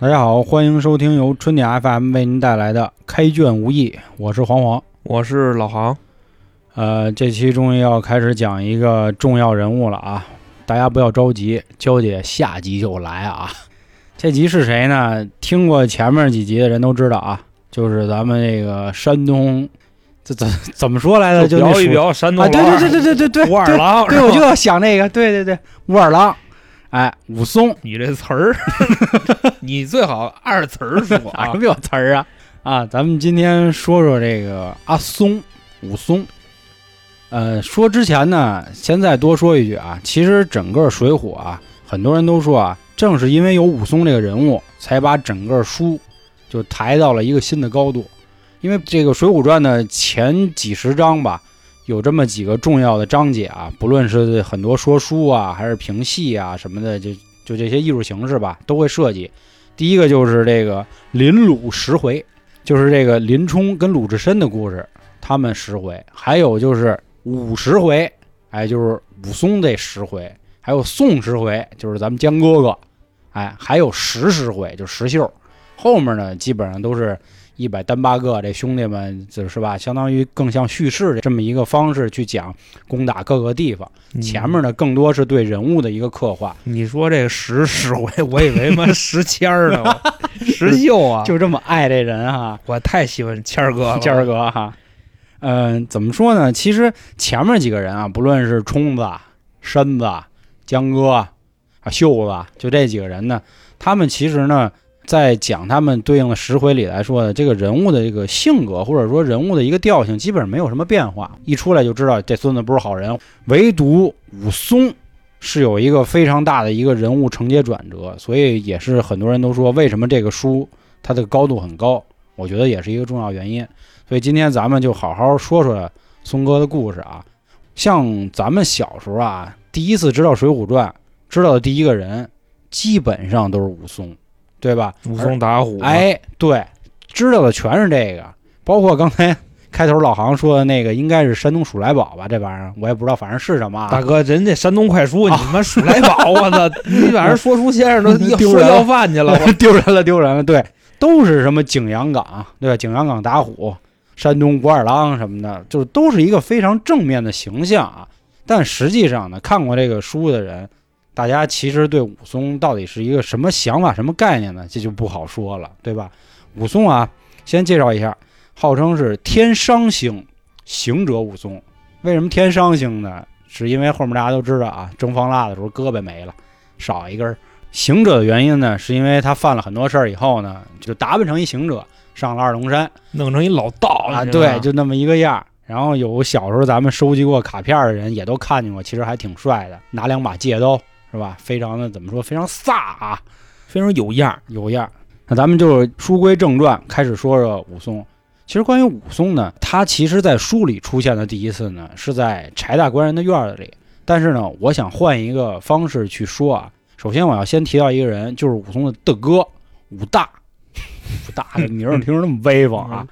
大家好，欢迎收听由春点 FM 为您带来的《开卷无益》，我是黄黄。我是老航，呃，这期终于要开始讲一个重要人物了啊！大家不要着急，娇姐下集就来啊！这集是谁呢？听过前面几集的人都知道啊，就是咱们这个山东，这怎怎么说来着？就那属表一表山东啊，对对对对对对对，武二郎，对，我就要想那个，对对对，武二郎，哎，武松，你这词儿，你最好二词儿说啊什。么有词儿啊？啊，咱们今天说说这个阿松，武松。呃，说之前呢，先再多说一句啊，其实整个《水浒》啊，很多人都说啊，正是因为有武松这个人物，才把整个书就抬到了一个新的高度。因为这个《水浒传》的前几十章吧，有这么几个重要的章节啊，不论是很多说书啊，还是评戏啊什么的，就就这些艺术形式吧，都会涉及。第一个就是这个林鲁十回，就是这个林冲跟鲁智深的故事，他们十回，还有就是五十回，哎，就是武松这十回，还有宋十回，就是咱们江哥哥，哎，还有十十回，就石秀，后面呢基本上都是一百单八个，这兄弟们就是吧，相当于更像叙事的这么一个方式去讲攻打各个地方，前面呢更多是对人物的一个刻画，你说这个十十回，我以为妈 石谦儿呢，石秀啊，就这么爱这人哈、我太喜欢谦儿哥了，谦儿哥哈，嗯、怎么说呢？其实前面几个人啊，不论是冲子、身子、江哥啊、袖子，就这几个人呢，他们其实呢，在讲他们对应的十回里来说呢，这个人物的这个性格或者说人物的一个调性，基本上没有什么变化，一出来就知道这孙子不是好人。唯独武松是有一个非常大的一个人物承接转折，所以也是很多人都说，为什么这个书它的高度很高？我觉得也是一个重要原因。所以今天咱们就好好说说松哥的故事啊。像咱们小时候啊，第一次知道《水浒传》，知道的第一个人，基本上都是武松，对吧？武松打虎，，哎，对，知道的全是这个，包括刚才开头老航说的那个，应该是山东鼠来宝吧？这玩意儿我也不知道，反正是什么啊。大哥，人家山东快书，你妈鼠来宝，我操！你把人说书先生都说 丢人要饭去了，我 丢人了，丢人了。对，都是什么景阳冈，对吧？景阳冈打虎，山东武二郎什么的，就是都是一个非常正面的形象啊。但实际上呢，看过这个书的人，大家其实对武松到底是一个什么想法、什么概念呢？这就不好说了，对吧？武松啊，先介绍一下，号称是天商星，行者武松。为什么天商星呢？是因为后面大家都知道啊，征方腊的时候胳膊没了，少一根儿。行者的原因呢，是因为他犯了很多事儿以后呢，就打扮成一行者，上了二龙山弄成一老道啊，你知道吗对，就那么一个样儿。然后有小时候咱们收集过卡片儿的人也都看见过，其实还挺帅的，拿两把戒刀是吧？非常的怎么说，非常飒啊，非常有样儿。有样儿。那咱们就书归正传，开始说说武松。其实关于武松呢，他其实在书里出现的第一次呢，是在柴大官人的院子里。但是呢，我想换一个方式去说啊。首先，我要先提到一个人，就是武松的的哥武大。武大这名儿听着那么威风啊！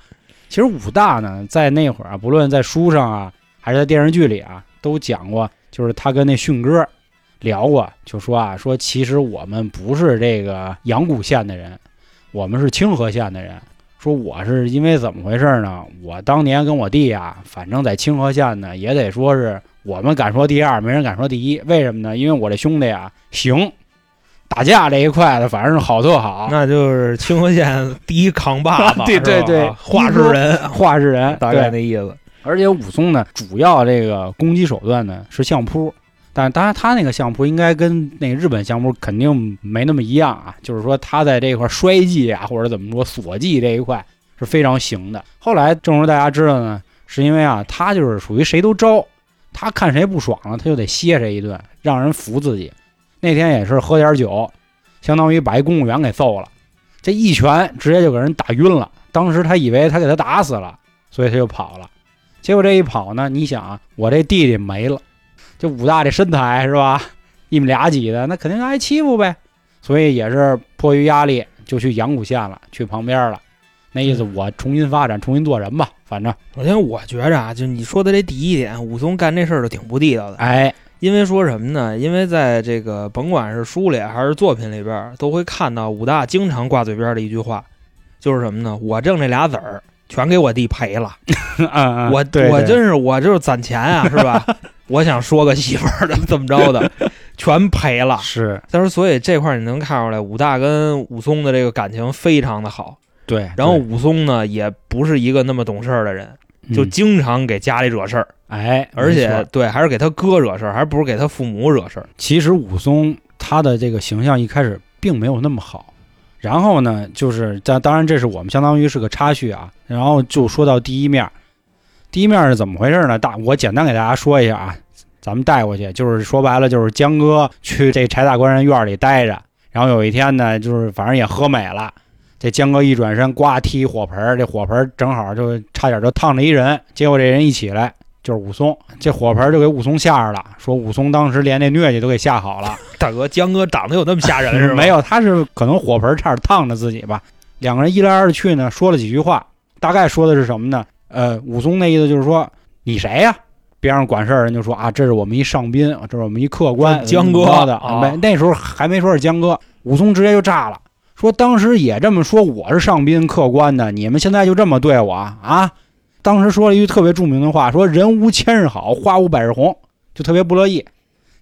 其实武大呢，在那会儿啊，不论在书上啊，还是在电视剧里啊，都讲过，就是他跟那迅哥聊过，就说啊，说其实我们不是这个阳谷县的人，我们是清河县的人。说我是因为怎么回事呢？我当年跟我弟啊，反正在清河县呢，也得说是我们敢说第二，没人敢说第一。为什么呢？因为我这兄弟啊，行，打架这一块的，反正是好特好，那就是清河县第一扛把子，对对对话事人，话事人，大概那意思。而且武松呢，主要这个攻击手段呢是相扑，但是当然他那个相扑应该跟那日本相扑肯定没那么一样啊，就是说他在这块摔技啊，或者怎么说锁技这一块是非常行的。后来正如大家知道呢，是因为啊，他就是属于谁都招，他看谁不爽了，他就得歇谁一顿，让人服自己。那天也是喝点酒，相当于把一公务员给揍了，这一拳直接就给人打晕了。当时他以为他给他打死了，所以他就跑了。结果这一跑呢，你想啊，我这弟弟没了，这武大这身材是吧，一米俩几的，那肯定挨欺负呗。所以也是迫于压力，就去阳谷县了，去旁边了。那意思我重新发展，重新做人吧，反正首先，我觉着啊，就你说的这第一点，武松干这事儿就挺不地道的。哎，因为说什么呢？因为在这个甭管是书里还是作品里边，都会看到武大经常挂嘴边的一句话，就是什么呢？我挣这俩子儿，全给我弟赔了。啊，我对对我真是我就是攒钱啊，是吧？我想说个媳妇儿的，怎么着的，全赔了。是。但是所以这块儿你能看出来，武大跟武松的这个感情非常的好。对，然后武松呢，也不是一个那么懂事儿的人，就嗯经常给家里惹事儿，哎，而且对，还是给他哥惹事儿，还不是给他父母惹事儿。其实武松他的这个形象一开始并没有那么好，然后呢，就是当当然这是我们相当于是个插叙啊，然后就说到第一面，第一面是怎么回事呢？大我简单给大家说一下啊，咱们带过去，就是说白了就是江哥去这柴大官人院里待着，然后有一天呢，就是反正也喝美了。这江哥一转身，呱踢一火盆儿，这火盆儿正好就差点就烫着一人，结果这人一起来就是武松，这火盆儿就给武松吓着了，说武松当时连那疟疾都给吓好了。大哥，江哥长得有那么吓人是吗？没有，他是可能火盆差点烫着自己吧。两个人一来二去呢，说了几句话，大概说的是什么呢？呃，武松那意思就是说你谁呀、边上管事儿人就说啊，这是我们一上宾，这是我们一客官，这江哥的。啊没，那时候还没说是江哥，武松直接就炸了，说当时也这么说我是上宾客官的，你们现在就这么对我啊？当时说了一句特别著名的话，说人无千日好，花无百日红，就特别不乐意。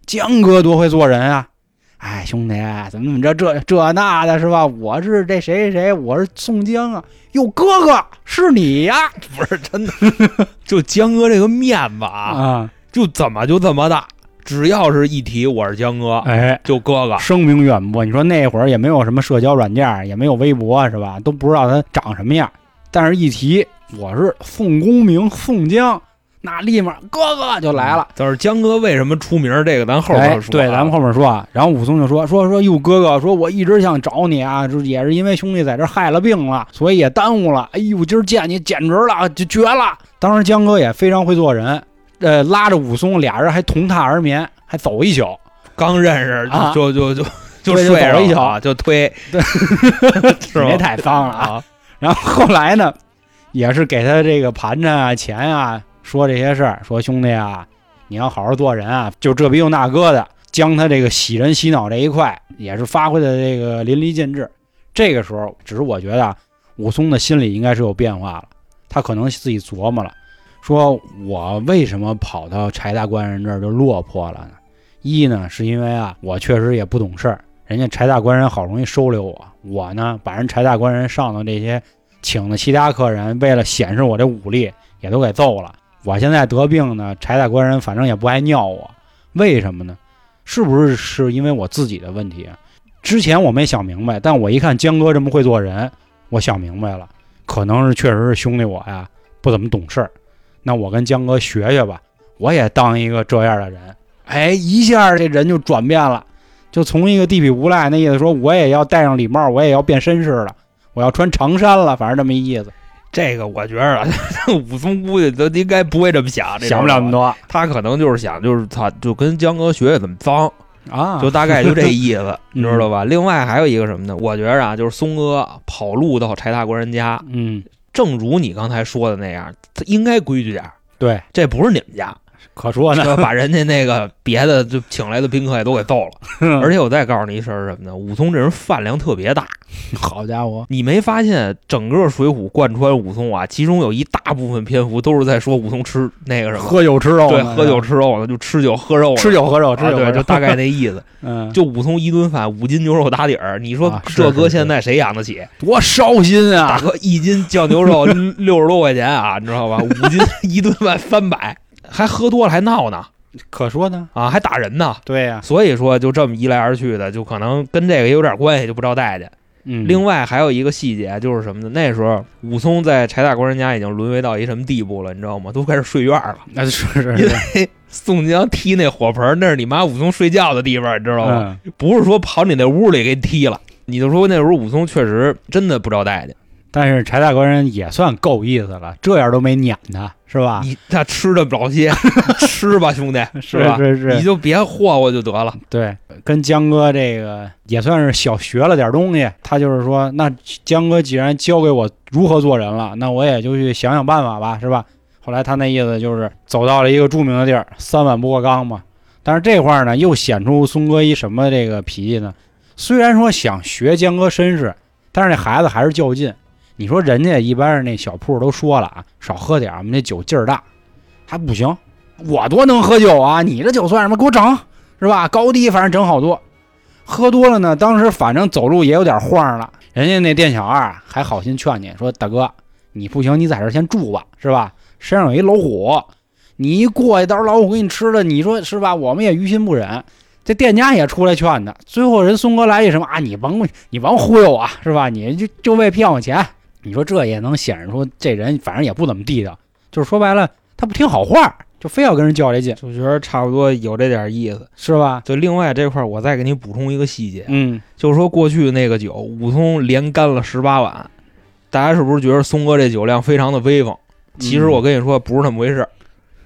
江哥多会做人啊！哎，兄弟，怎么怎么着这这那的是吧？我是这谁谁谁，我是宋江啊！哟，哥哥是你呀！不是真的，就江哥这个面子啊，啊，就怎么就这么大，只要是一提我是江哥，哎，就哥哥。声名远播。你说那会儿也没有什么社交软件，也没有微博是吧？都不知道他长什么样。但是，一提我是宋公明宋江，那立马哥哥就来了。就是江哥为什么出名儿？这个咱后边哎，说啊、对，咱们后面说啊。然后武松就说说说哟，哥哥，说我一直想找你啊，就也是因为兄弟在这害了病了，所以也耽误了。哎呦，今儿见你简直了，就绝了。当时江哥也非常会做人，呃，拉着武松俩人还同榻而眠，还走一宿。刚认识啊就就就 就睡走了一宿啊，就推，对，别太脏了啊！啊，然后后来呢，也是给他这个盘缠啊、钱啊，说这些事儿，说兄弟啊，你要好好做人啊，就这逼又那哥的，将他这个洗人洗脑这一块也是发挥的这个淋漓尽致。这个时候，只是我觉得武松的心里应该是有变化了，他可能自己琢磨了，说我为什么跑到柴大官人这儿就落魄了呢？一呢，是因为啊，我确实也不懂事儿，人家柴大官人好容易收留我，我呢把人柴大官人上的这些请的其他客人，为了显示我这武力，也都给揍了。我现在得病呢，柴大官人反正也不爱尿我，为什么呢？是不是是因为我自己的问题？之前我没想明白，但我一看江哥这么会做人，我想明白了，可能是确实是兄弟我呀不怎么懂事儿。那我跟江哥学学吧，我也当一个这样的人。哎，一下这人就转变了，就从一个地痞无赖那意思说，我也要戴上礼帽，我也要变绅士了，我要穿长衫了，反正这么一意思，这个我觉着啊 武松估计都应该不会这么想，这想不了那么多。他可能就是想，就是他就跟江哥学学怎么脏，啊，就大概就这意思，你知道嗯吧？另外还有一个什么呢？我觉着啊，就是松哥跑路到柴大官人家，嗯，正如你刚才说的那样，他应该规矩点儿，对，这不是你们家，可说呢，把人家那个别的就请来的宾客也都给揍了。而且我再告诉你一事儿是什么呢？武松这人饭量特别大，好家伙，你没发现整个《水浒》贯穿武松啊，其中有一大部分篇幅都是在说武松吃那个什么，喝酒吃肉对，喝酒吃肉的，就吃酒喝肉，吃酒喝肉，吃酒对，就大概那意思。嗯，就武松一顿饭五斤牛肉打底儿，你说这搁现在谁养得起？多烧心啊！大哥，一斤酱牛肉六十多块钱啊，你知道吧？五斤一顿饭三百，还喝多了还闹呢可说呢，啊，还打人呢。对呀，所以说就这么一来二去的，就可能跟这个也有点关系，就不招待见。嗯，另外还有一个细节就是什么呢？那时候武松在柴大官人家已经沦为到一什么地步了，你知道吗？都开始睡院了。那是是因是，为宋江踢那火盆，那是你妈武松睡觉的地方，你知道吗？嗯，不是说跑你那屋里给你踢了。你就说那时候武松确实真的不招待见，但是柴大官人也算够意思了，这样都没撵他，是吧？你他吃的老些，吃吧兄弟，是吧？是是你就别霍霍就得了。对，跟江哥这个也算是小学了点东西。他就是说，那江哥既然教给我如何做人了，那我也就去想想办法吧，是吧？后来他那意思就是走到了一个著名的地儿，三碗不过冈嘛。但是这块儿呢，又显出松哥一什么这个脾气呢？虽然说想学江哥身世，但是那孩子还是较劲。你说人家一般是那小铺都说了啊，少喝点，我们这酒劲儿大，还不行。我多能喝酒啊，你这酒算什么？给我整，是吧？高低反正整好多。喝多了呢，当时反正走路也有点晃了。人家那店小二还好心劝你说：“大哥，你不行，你在这先住吧，是吧？身上有一老虎，你一过去，到时候老虎给你吃了，你说是吧？我们也于心不忍。”这店家也出来劝他。最后人松哥来一什么啊？你甭你甭忽悠啊，是吧？你就就为骗我钱。你说这也能显示出这人反正也不怎么地道，就是说白了，他不听好话，就非要跟人较这劲，就觉得差不多有这点意思。是吧？就另外这块儿，我再给你补充一个细节，嗯，就是说过去那个酒，武松连干了十八碗，大家是不是觉得松哥这酒量非常的威风？其实我跟你说不是那么回事。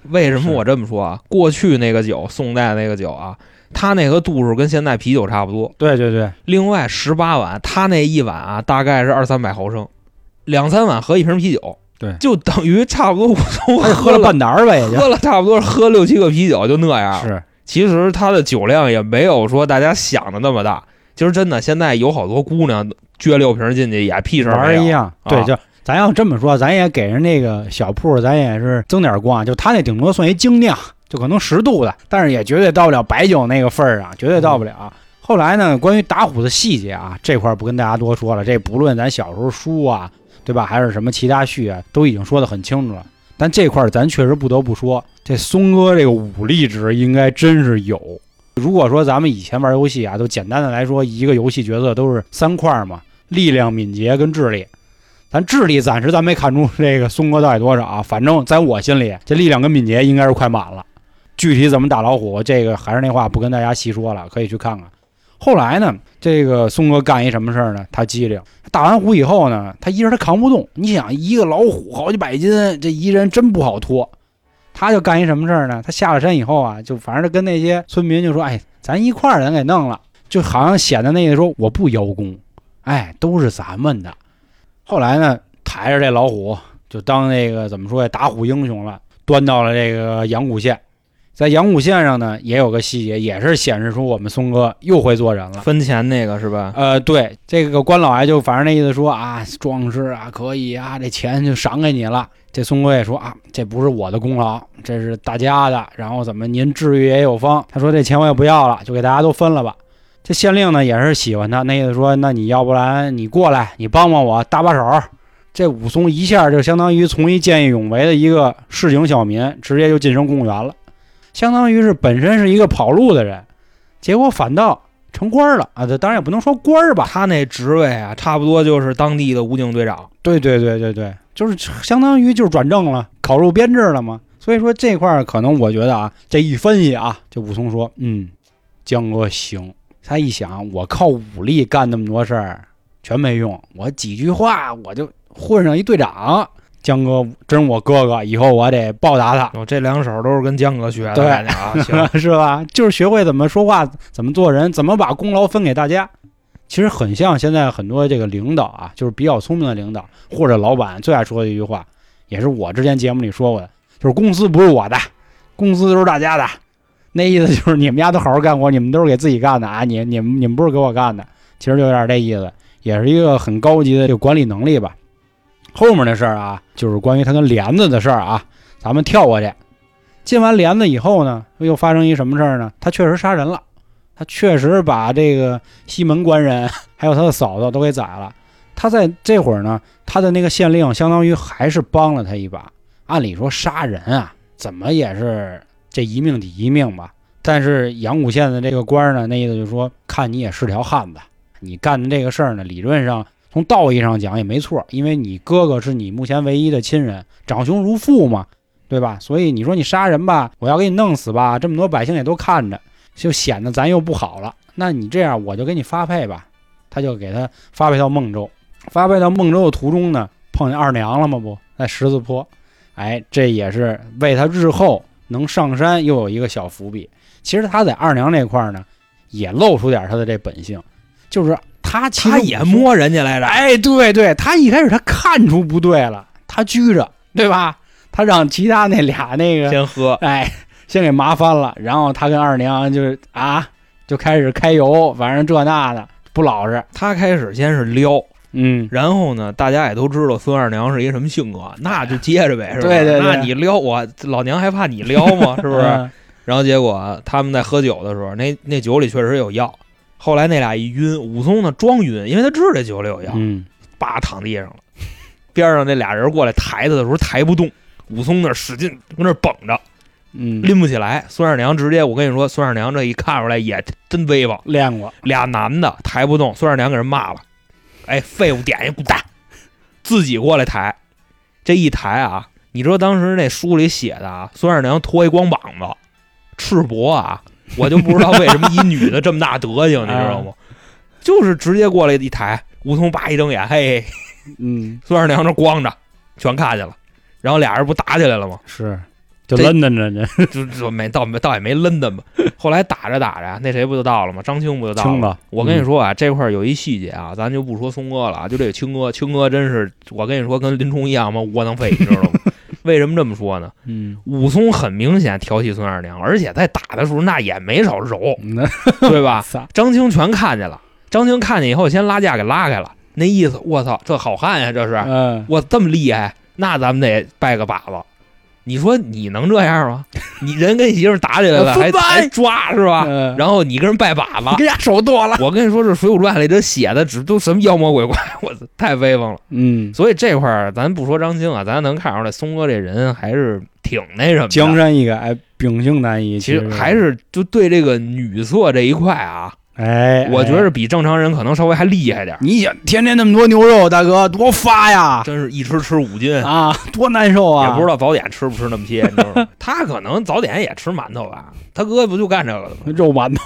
为什么我这么说啊？过去那个酒，宋代那个酒啊，它那个度数跟现在啤酒差不多。对对对，另外十八碗，它那一碗啊，大概是二三百毫升，两三碗喝一瓶啤酒，对就等于差不多武松他喝了了半打儿呗，也就喝了差不多喝六七个啤酒就那样。是其实他的酒量也没有说大家想的那么大。其实真的，现在有好多姑娘撅六瓶进去也屁事儿没有玩儿一样。对，啊就咱要这么说，咱也给人那个小铺，咱也是增点光，就他那顶多算一精酿，就可能十度的，但是也绝对到不了白酒那个份儿上，绝对到不了。后来呢，关于打虎的细节啊，这块儿不跟大家多说了，这不论咱小时候书啊，对吧，还是什么其他序啊，都已经说得很清楚了。但这块儿咱确实不得不说，这松哥这个武力值应该真是有。如果说咱们以前玩游戏啊，都简单的来说，一个游戏角色都是三块嘛，力量、敏捷跟智力。咱智力暂时咱没看出这个松哥到底多少啊，反正在我心里，这力量跟敏捷应该是快满了。具体怎么打老虎，这个还是那话，不跟大家细说了，可以去看看。后来呢，这个松哥干一什么事儿呢？他机灵，打完虎以后呢，他一人他扛不动。你想，一个老虎好几百斤，这一人真不好拖。他就干一什么事儿呢？他下了山以后啊，就反正跟那些村民就说：“哎，咱一块儿咱给弄了。”就好像显得那个说我不邀功，哎，都是咱们的。后来呢，抬着这老虎就当那个怎么说呀，打虎英雄了，端到了这个阳谷县。在阳谷县上呢，也有个细节，也是显示出我们松哥又会做人了。分钱那个是吧？呃，对，这个关老爷就反正那意思说啊，壮士啊，可以啊，这钱就赏给你了。这松哥也说啊，这不是我的功劳，这是大家的。然后怎么您治愈也有方？他说这钱我也不要了，就给大家都分了吧。这县令呢也是喜欢他，那意思说，那你要不然你过来，你帮帮我，搭把手。这武松一下就相当于从一见义勇为的一个市井小民，直接就晋升公务员了，相当于是本身是一个跑路的人，结果反倒成官了啊！这当然也不能说官儿吧，他那职位啊，差不多就是当地的武警队长。对对对对对，就是相当于就是转正了，考入编制了嘛。所以说这块儿可能我觉得啊，这一分析啊，这武松说，嗯，江哥行。他一想，我靠武力干那么多事儿全没用，我几句话我就混上一队长。江哥真我哥哥，以后我得报答他。我这两手都是跟江哥学的，对啊，是吧？就是学会怎么说话，怎么做人，怎么把功劳分给大家。其实很像现在很多这个领导啊，就是比较聪明的领导或者老板最爱说的一句话，也是我之前节目里说过的，就是公司不是我的，公司都是大家的。那意思就是你们家都好好干活，你们都是给自己干的啊，你你们你们不是给我干的。其实就有点这意思，也是一个很高级的这个管理能力吧。后面的事儿啊，就是关于他跟帘子的事儿啊，咱们跳过去。进完帘子以后呢，又发生一什么事儿呢？他确实杀人了，他确实把这个西门官人 还有他的嫂子都给宰了。他在这会儿呢，他的那个县令相当于还是帮了他一把。按理说杀人啊，怎么也是这一命抵一命吧。但是阳谷县的这个官呢，那意思就是说，看你也是条汉子，你干的这个事儿呢，理论上从道义上讲也没错，因为你哥哥是你目前唯一的亲人，长兄如父嘛，对吧？所以你说你杀人吧，我要给你弄死吧，这么多百姓也都看着，就显得咱又不好了。那你这样，我就给你发配吧。他就给他发配到孟州，发配到孟州的途中呢，碰见二娘了吗？不在十字坡，哎，这也是为他日后能上山又有一个小伏笔。其实他在二娘那块儿呢，也露出点他的这本性，就是他其实他也摸人家来着。哎，对对，他一开始他看出不对了，他拘着，对吧？他让其他那俩那个，先喝，哎，先给麻翻了，然后他跟二娘就是啊，就开始开油，反正这那的不老实。他开始先是撩，嗯，然后呢，大家也都知道孙二娘是一什么性格，那就接着呗，是吧？对对对那你撩我，老娘还怕你撩吗？是不是？嗯然后结果他们在喝酒的时候，那那酒里确实有药。后来那俩一晕，武松呢装晕，因为他知道这酒里有药，嗯，叭躺地上了。边上那俩人过来抬他的时候抬不动，武松那使劲跟那绷着，嗯，拎不起来。孙二娘直接，我跟你说，孙二娘这一看出来也真威风，练过，俩男的抬不动，孙二娘给人骂了，哎，废物点心滚蛋，自己过来抬，这一抬啊，你知道当时那书里写的啊，孙二娘脱一光膀子，赤膊啊，我就不知道为什么一女的这么大德行，你知道吗？就是直接过来一抬，吴桐叭一睁眼，嘿，嗯，孙二娘这光着，全看见了，然后俩人不打起来了吗？是，就这抡着这 就就没倒没倒也没抡他们。后来打着打着，那谁不就到了吗？张青不就到了吗？我跟你说啊，这块儿有一细节啊，咱就不说松哥了啊，就这个青哥，青哥真是，我跟你说跟林冲一样嘛，窝囊废，你知道吗？为什么这么说呢？嗯，武松很明显调戏孙二娘，而且在打的时候那也没少揉，对吧？张青全看见了，张青看见以后先拉架给拉开了，那意思，我操，这好汉呀，这是，嗯，我这么厉害，那咱们得拜个把子。你说你能这样吗？你人跟媳妇打起来了，还还抓是吧？嗯然后你跟人拜把子你，跟人家手剁了，我跟你说，这《水浒传》里这写的只都什么妖魔鬼怪，我操，太威风了。嗯，所以这块儿咱不说张青啊，咱能看出来，松哥这人还是挺那什么。江山易改，秉性难移，其实还是就对这个女色这一块啊，哎，我觉哎得比正常人可能稍微还厉害点儿。你想天天那么多牛肉，大哥多发呀！真是一吃吃五斤，啊，多难受啊！也不知道早点吃不吃那么些，你知道吗？他可能早点也吃馒头吧，他哥不就干这个的吗？肉馒头。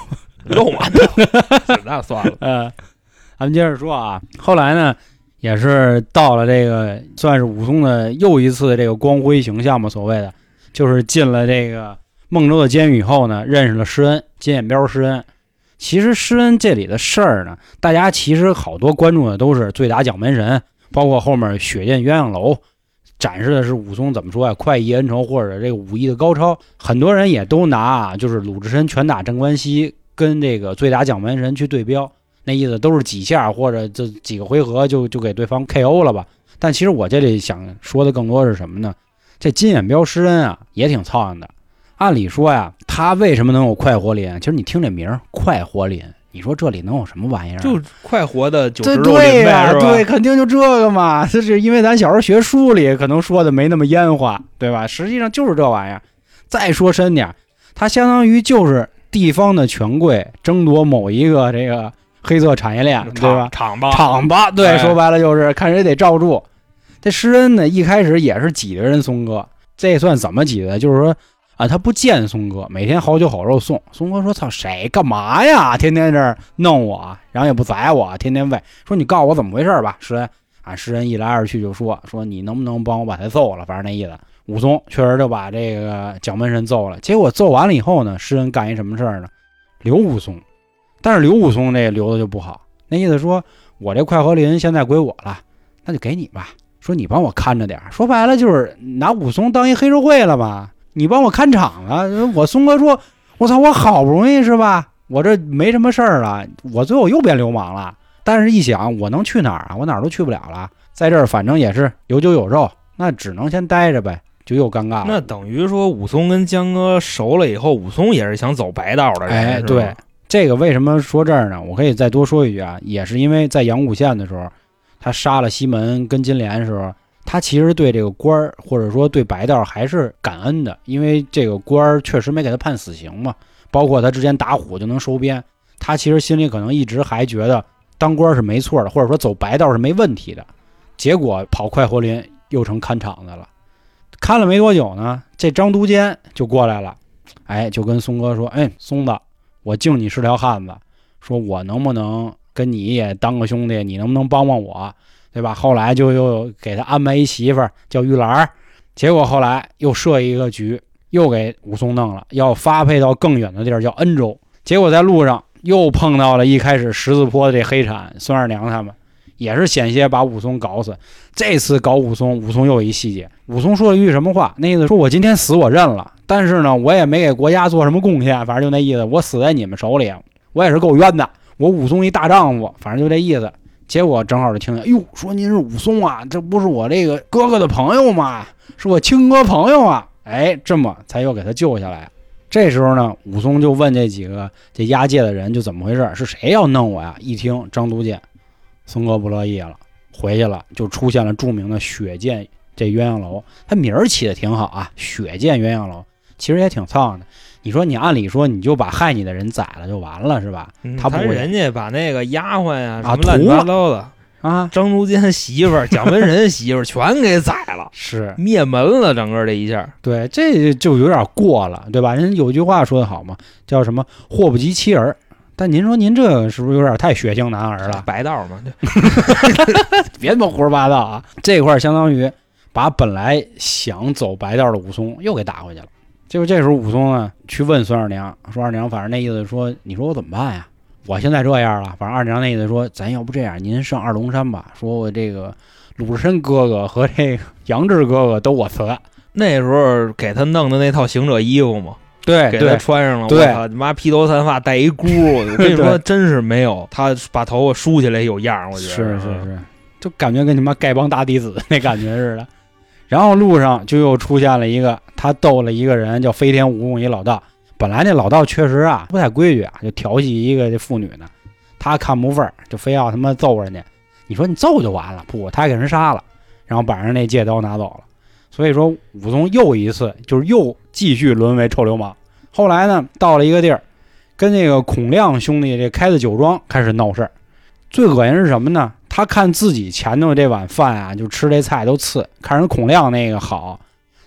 肉馒头，那算了。呃，咱们接着说啊，后来呢，也是到了这个算是武松的又一次这个光辉形象吧，所谓的，就是进了这个孟州的监狱以后呢，认识了施恩，金眼彪施恩。其实施恩这里的事儿呢，大家其实好多关注的都是醉打蒋门神，包括后面血溅鸳鸯楼，展示的是武松怎么说呀，快意恩仇或者这个武艺的高超。很多人也都拿，就是鲁智深拳打镇关西跟这个醉打蒋门神去对标，那意思都是几下或者这几个回合就就给对方 KO 了吧。但其实我这里想说的更多是什么呢？这金眼彪施恩啊，也挺操心的。按理说呀，他为什么能有快活林？其实你听这名儿“快活林”，你说这里能有什么玩意儿啊？就快活的九对十肉林对呀、呗，是吧？对，肯定就这个嘛。这是因为咱小时候学书里可能说的没那么烟花，对吧？实际上就是这玩意儿。再说深点儿，它相当于就是地方的权贵争夺某一个这个黑色产业链，对吧？厂吧，厂吧，对，哎说白了就是看谁得罩住。这施恩呢，一开始也是挤兑人松哥，这算怎么挤的？就是说啊，他不见松哥，每天好酒好肉送。松哥说：“操，谁干嘛呀？天天这弄我，然后也不宰我，天天喂。说你告诉我怎么回事吧。”施恩啊，施恩一来二去就说说你能不能帮我把他揍了？反正那意思。武松确实就把这个蒋门神揍了。结果揍完了以后呢，施恩干一什么事儿呢？留武松，但是留武松这留的就不好，那意思说我这快活林现在归我了，那就给你吧。说你帮我看着点，说白了就是拿武松当一黑社会了吧？你帮我看场了。我松哥说，我操，我好不容易是吧？我这没什么事儿了，我最后又变流氓了。但是一想，我能去哪儿啊？我哪儿都去不了了，在这儿反正也是有酒有肉，那只能先待着呗，就又尴尬了。那等于说武松跟江哥熟了以后，武松也是想走白道的人，哎，对，这个为什么说这儿呢？我可以再多说一句啊，也是因为在阳谷县的时候，他杀了西门跟金莲的时候，他其实对这个官儿或者说对白道还是感恩的，因为这个官儿确实没给他判死刑嘛，包括他之前打虎就能收编，他其实心里可能一直还觉得当官是没错的，或者说走白道是没问题的，结果跑快活林又成看场子了。看了没多久呢，这张都监就过来了，哎，就跟松哥说：“哎，松子，我敬你是条汉子，说我能不能跟你也当个兄弟？你能不能帮帮我，对吧？”后来就又给他安排一媳妇儿叫玉兰，结果后来又设一个局，又给武松弄了，要发配到更远的地儿，叫恩州。结果在路上又碰到了一开始十字坡的这黑产孙二娘他们，也是险些把武松搞死。这次搞武松，武松又一细节，武松说了一句什么话？那意思说我今天死我认了，但是呢，我也没给国家做什么贡献，反正就那意思，我死在你们手里，我也是够冤的。我武松一大丈夫，反正就这意思。结果正好就听见，哟，说您是武松啊，这不是我这个哥哥的朋友吗？是我亲哥朋友啊。哎，这么才又给他救下来。这时候呢，武松就问这几个这押解的人，就怎么回事？是谁要弄我呀？一听张都监，松哥不乐意了，回去了，就出现了著名的血溅这鸳鸯楼。他名儿起的挺好啊，血溅鸳鸯楼，其实也挺丧的。你说你按理说你就把害你的人宰了就完了是吧？他不人家把那个丫鬟呀啊什么乱七八糟的啊，张都监媳妇儿、蒋文人媳妇儿 全给宰了，是灭门了，整个这一下。对，这就有点过了，对吧？人有句话说的好嘛，叫什么“祸不及妻儿”。但您说您这是不是有点太血性男儿了？白道嘛，别他妈胡说八道啊！这块相当于把本来想走白道的武松又给打回去了。就是这时候武松呢去问孙二娘，说二娘，反正那意思说，你说我怎么办呀？我现在这样了，反正二娘那意思说，咱要不这样，您上二龙山吧。说我这个鲁智深哥哥和这个杨志哥哥都我辞。那时候给他弄的那套行者衣服嘛，对，给他穿上了。对，我操，你妈披头散发带一箍，我 跟你说，真是没有他把头发梳起来有样，我觉得是是是，就感觉跟你妈丐帮大弟子 那感觉似的。然后路上就又出现了一个，他斗了一个人，叫飞天武功一老道。本来那老道确实啊不太规矩啊，就调戏一个这妇女呢。他看不分，就非要他妈揍人家。你说你揍就完了，不，他还给人杀了，然后把人那戒刀拿走了。所以说武松又一次就是又继续沦为臭流氓。后来呢，到了一个地儿，跟那个孔亮兄弟这开的酒庄开始闹事儿。最恶心是什么呢？他看自己前头这碗饭啊，就吃这菜都次，看人孔亮那个好，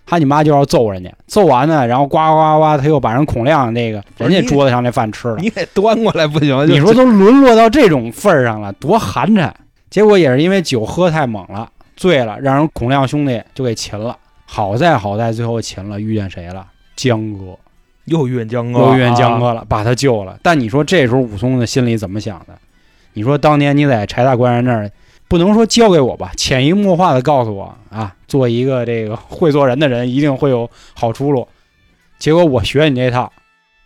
他你妈就要揍人家，揍完呢，然后呱呱呱，他又把人孔亮那个人家桌子上那饭吃了，你给端过来不行？你说都沦落到这种份儿上了，多寒碜！结果也是因为酒喝太猛了，醉了，让人孔亮兄弟就给擒了。好在好在最后擒了，遇见谁了？江哥，又遇见江哥，又遇见江哥了，把他救了。但你说这时候武松的心里怎么想的？你说当年你在柴大官人那儿，不能说教给我吧，潜移默化的告诉我啊，做一个这个会做人的人，一定会有好出路。结果我学你这套，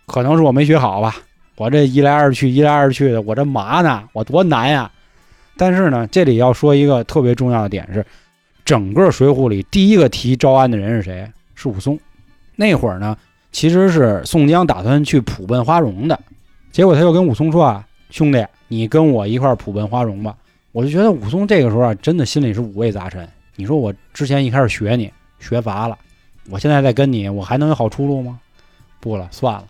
可能是我没学好吧，我这一来二去，一来二去的，我这嘛呢？我多难呀！但是呢，这里要说一个特别重要的点是，整个《水浒》里第一个提招安的人是谁？是武松。那会儿呢，其实是宋江打算去普奔花荣的，结果他又跟武松说啊，兄弟，你跟我一块儿普奔花荣吧。我就觉得武松这个时候啊，真的心里是五味杂陈。你说我之前一开始学你学乏了，我现在再跟你，我还能有好出路吗？不了，算了。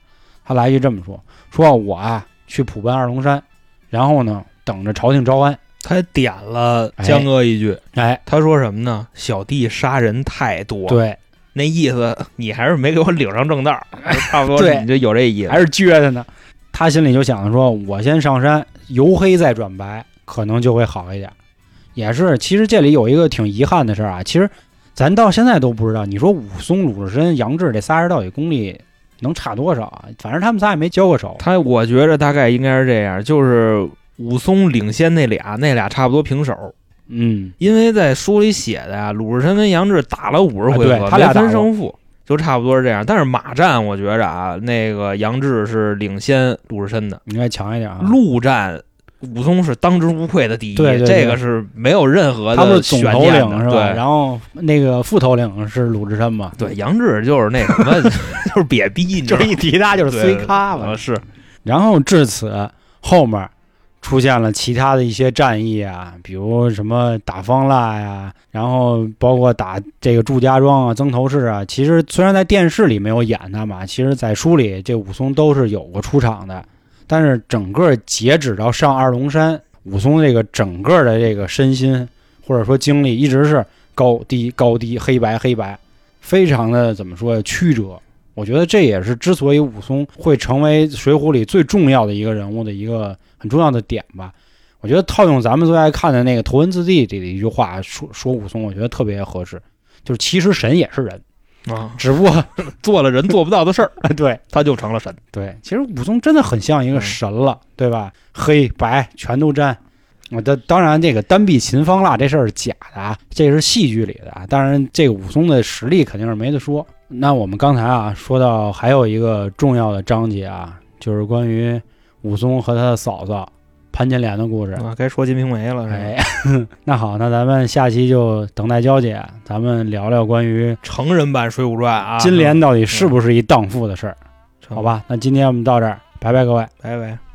他来一句这么说：说我啊去普奔二龙山，然后呢等着朝廷招安。他点了江哥一句，哎，他说什么呢？小弟杀人太多，对，那意思你还是没给我领上正道，差不多，对你就有这意思，还是撅的呢。他心里就想着说，我先上山，由黑再转白，可能就会好一点。也是，其实这里有一个挺遗憾的事儿啊，其实咱到现在都不知道，你说武松、鲁智深、杨志这仨人到底功力能差多少啊？反正他们仨也没交过手。他我觉着大概应该是这样，就是武松领先那俩，那俩差不多平手。嗯，因为在书里写的呀，鲁智深跟杨志打了五十回合，啊他俩分胜负，就差不多是这样。但是马战，我觉着啊，那个杨志是领先鲁智深的，应该强一点啊。陆战武松是当之无愧的第一，对对对这个是没有任何他不是的悬总头领是吧？对。然后那个副头领是鲁智深嘛？对，杨志就是那什么，就是瘪逼，就是一提他就是对碎咖嘛啊。是然后至此后面出现了其他的一些战役啊，比如什么打方腊呀，然后包括打这个祝家庄啊、曾头市啊。其实虽然在电视里没有演他嘛，其实在书里这武松都是有过出场的。但是整个截止到上二龙山，武松这个整个的这个身心或者说精力一直是高低高低黑白黑白，非常的怎么说曲折。我觉得这也是之所以武松会成为《水浒》里最重要的一个人物的一个很重要的点吧。我觉得套用咱们最爱看的那个《头文字 D》里的一句话说说武松，我觉得特别合适，就是其实神也是人，啊，只不过 做了人做不到的事儿，对他就成了神。对，其实武松真的很像一个神了，对吧？黑白全都沾，啊，当当然，这个单臂秦方腊这事儿是假的啊，这是戏剧里的啊。当然，这个武松的实力肯定是没得说。那我们刚才啊说到还有一个重要的章节啊，就是关于武松和他的嫂嫂潘金莲的故事。啊，该说《金瓶梅》了？哎，那好，那咱们下期就等待交姐，咱们聊聊关于成人版《水浒传》啊，金莲到底是不是一荡妇的事儿，成好，吧？那今天我们到这儿，拜拜各位。拜拜。